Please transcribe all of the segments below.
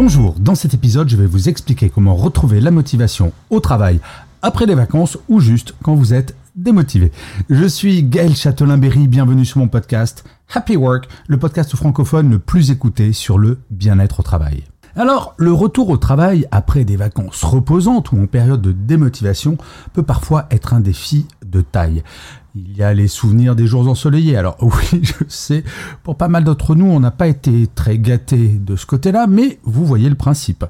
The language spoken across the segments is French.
Bonjour, dans cet épisode, je vais vous expliquer comment retrouver la motivation au travail après les vacances ou juste quand vous êtes démotivé. Je suis Gaël Châtelain-Berry, bienvenue sur mon podcast Happy Work, le podcast francophone le plus écouté sur le bien-être au travail. Alors, le retour au travail après des vacances reposantes ou en période de démotivation peut parfois être un défi de taille. Il y a les souvenirs des jours ensoleillés. Alors oui, je sais, pour pas mal d'entre nous, on n'a pas été très gâtés de ce côté-là, mais vous voyez le principe.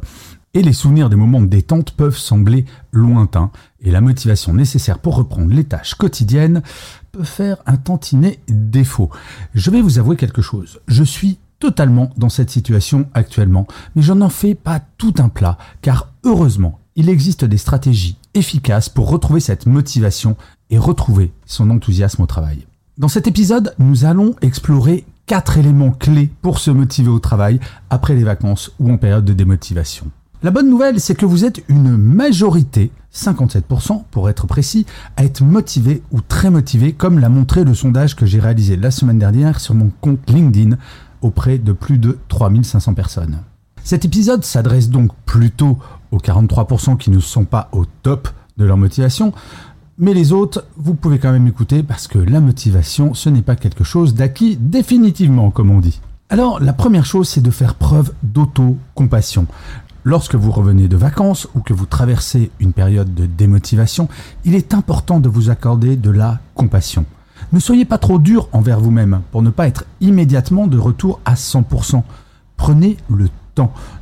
Et les souvenirs des moments de détente peuvent sembler lointains, et la motivation nécessaire pour reprendre les tâches quotidiennes peut faire un tantinet défaut. Je vais vous avouer quelque chose. Je suis totalement dans cette situation actuellement, mais je n'en fais pas tout un plat, car heureusement, il existe des stratégies efficaces pour retrouver cette motivation et retrouver son enthousiasme au travail. Dans cet épisode, nous allons explorer quatre éléments clés pour se motiver au travail après les vacances ou en période de démotivation. La bonne nouvelle, c'est que vous êtes une majorité, 57% pour être précis, à être motivé ou très motivé, comme l'a montré le sondage que j'ai réalisé la semaine dernière sur mon compte LinkedIn auprès de plus de 3500 personnes. Cet épisode s'adresse donc plutôt aux 43% qui ne sont pas au top de leur motivation, mais les autres, vous pouvez quand même écouter parce que la motivation, ce n'est pas quelque chose d'acquis définitivement, comme on dit. Alors, la première chose, c'est de faire preuve d'auto-compassion. Lorsque vous revenez de vacances ou que vous traversez une période de démotivation, il est important de vous accorder de la compassion. Ne soyez pas trop dur envers vous-même pour ne pas être immédiatement de retour à 100%. Prenez le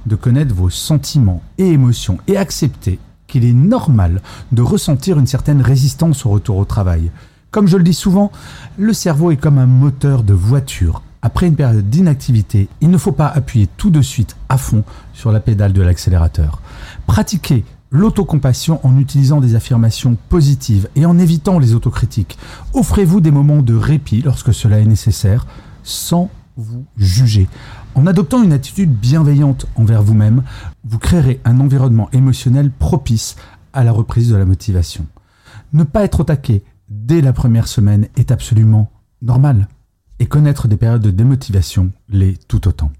de connaître vos sentiments et émotions et acceptez qu'il est normal de ressentir une certaine résistance au retour au travail. Comme je le dis souvent, le cerveau est comme un moteur de voiture. Après une période d'inactivité, il ne faut pas appuyer tout de suite à fond sur la pédale de l'accélérateur. Pratiquez l'autocompassion en utilisant des affirmations positives et en évitant les autocritiques. Offrez-vous des moments de répit lorsque cela est nécessaire, sans vous juger. En adoptant une attitude bienveillante envers vous-même, vous créerez un environnement émotionnel propice à la reprise de la motivation. Ne pas être attaqué dès la première semaine est absolument normal. Et connaître des périodes de démotivation l'est tout autant.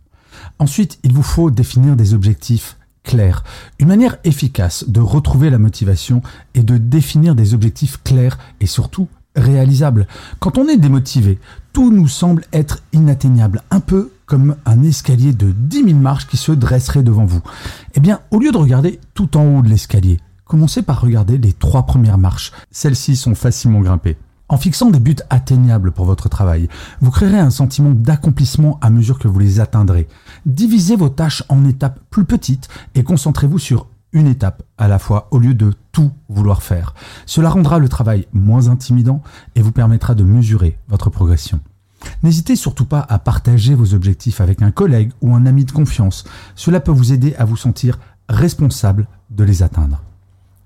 Ensuite, il vous faut définir des objectifs clairs. Une manière efficace de retrouver la motivation est de définir des objectifs clairs et surtout réalisables. Quand on est démotivé, tout nous semble être inatteignable, un peu comme un escalier de 10 000 marches qui se dresserait devant vous. Eh bien, au lieu de regarder tout en haut de l'escalier, commencez par regarder les trois premières marches. Celles-ci sont facilement grimpées. En fixant des buts atteignables pour votre travail, vous créerez un sentiment d'accomplissement à mesure que vous les atteindrez. Divisez vos tâches en étapes plus petites et concentrez-vous sur une étape à la fois au lieu de tout vouloir faire. Cela rendra le travail moins intimidant et vous permettra de mesurer votre progression. N'hésitez surtout pas à partager vos objectifs avec un collègue ou un ami de confiance. Cela peut vous aider à vous sentir responsable de les atteindre.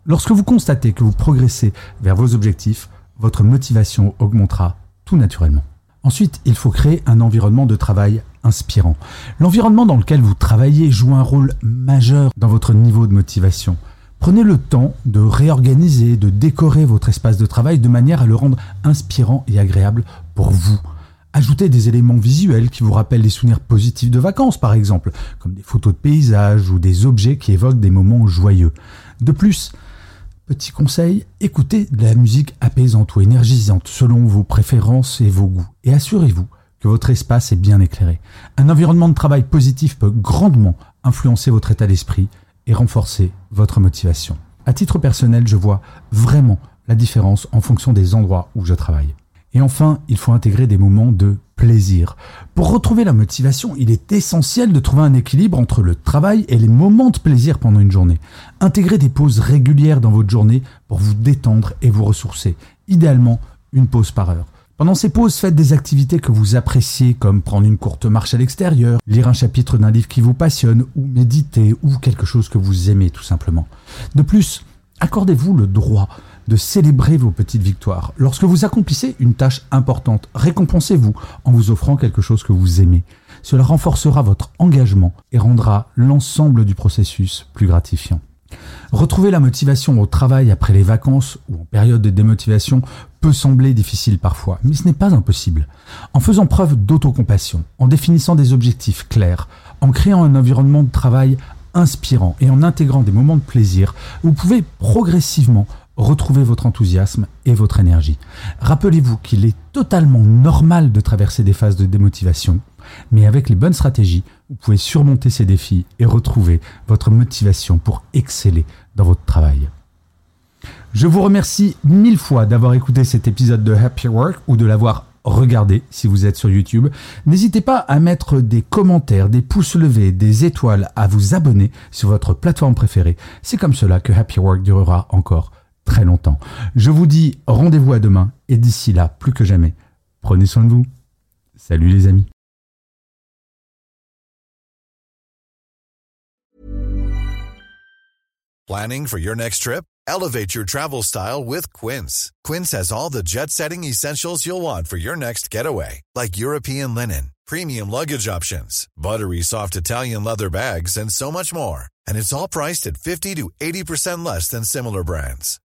Lorsque vous constatez que vous progressez vers vos objectifs, votre motivation augmentera tout naturellement. Ensuite, il faut créer un environnement de travail inspirant. L'environnement dans lequel vous travaillez joue un rôle majeur dans votre niveau de motivation. Prenez le temps de réorganiser, de décorer votre espace de travail de manière à le rendre inspirant et agréable pour vous. Ajoutez des éléments visuels qui vous rappellent des souvenirs positifs de vacances, par exemple, comme des photos de paysages ou des objets qui évoquent des moments joyeux. De plus, Petit conseil, écoutez de la musique apaisante ou énergisante selon vos préférences et vos goûts. Et assurez-vous que votre espace est bien éclairé. Un environnement de travail positif peut grandement influencer votre état d'esprit et renforcer votre motivation. À titre personnel, je vois vraiment la différence en fonction des endroits où je travaille. Et enfin, il faut intégrer des moments de Pour retrouver la motivation, il est essentiel de trouver un équilibre entre le travail et les moments de plaisir pendant une journée. Intégrez des pauses régulières dans votre journée pour vous détendre et vous ressourcer. Idéalement, une pause par heure. Pendant ces pauses, faites des activités que vous appréciez, comme prendre une courte marche à l'extérieur, lire un chapitre d'un livre qui vous passionne, ou méditer, ou quelque chose que vous aimez tout simplement. De plus, accordez-vous le droit de célébrer vos petites victoires. Lorsque vous accomplissez une tâche importante, récompensez-vous en vous offrant quelque chose que vous aimez. Cela renforcera votre engagement et rendra l'ensemble du processus plus gratifiant. Retrouver la motivation au travail après les vacances ou en période de démotivation peut sembler difficile parfois, mais ce n'est pas impossible. En faisant preuve d'autocompassion, en définissant des objectifs clairs, en créant un environnement de travail inspirant et en intégrant des moments de plaisir, vous pouvez progressivement retrouver votre enthousiasme et votre énergie. Rappelez-vous qu'il est totalement normal de traverser des phases de démotivation, mais avec les bonnes stratégies, vous pouvez surmonter ces défis et retrouver votre motivation pour exceller dans votre travail. Je vous remercie mille fois d'avoir écouté cet épisode de Happy Work ou de l'avoir regardé si vous êtes sur YouTube. N'hésitez pas à mettre des commentaires, des pouces levés, des étoiles, à vous abonner sur votre plateforme préférée. C'est comme cela que Happy Work durera encore très longtemps. Je vous dis rendez-vous à demain et d'ici là, plus que jamais, prenez soin de vous. Salut les amis. Planning for your next trip? Elevate your travel style with Quince. Quince has all the jet-setting essentials you'll want for your next getaway, like European linen, premium luggage options, buttery soft Italian leather bags, and so much more. And it's all priced at 50 to 80% less than similar brands.